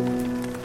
Mm-hmm.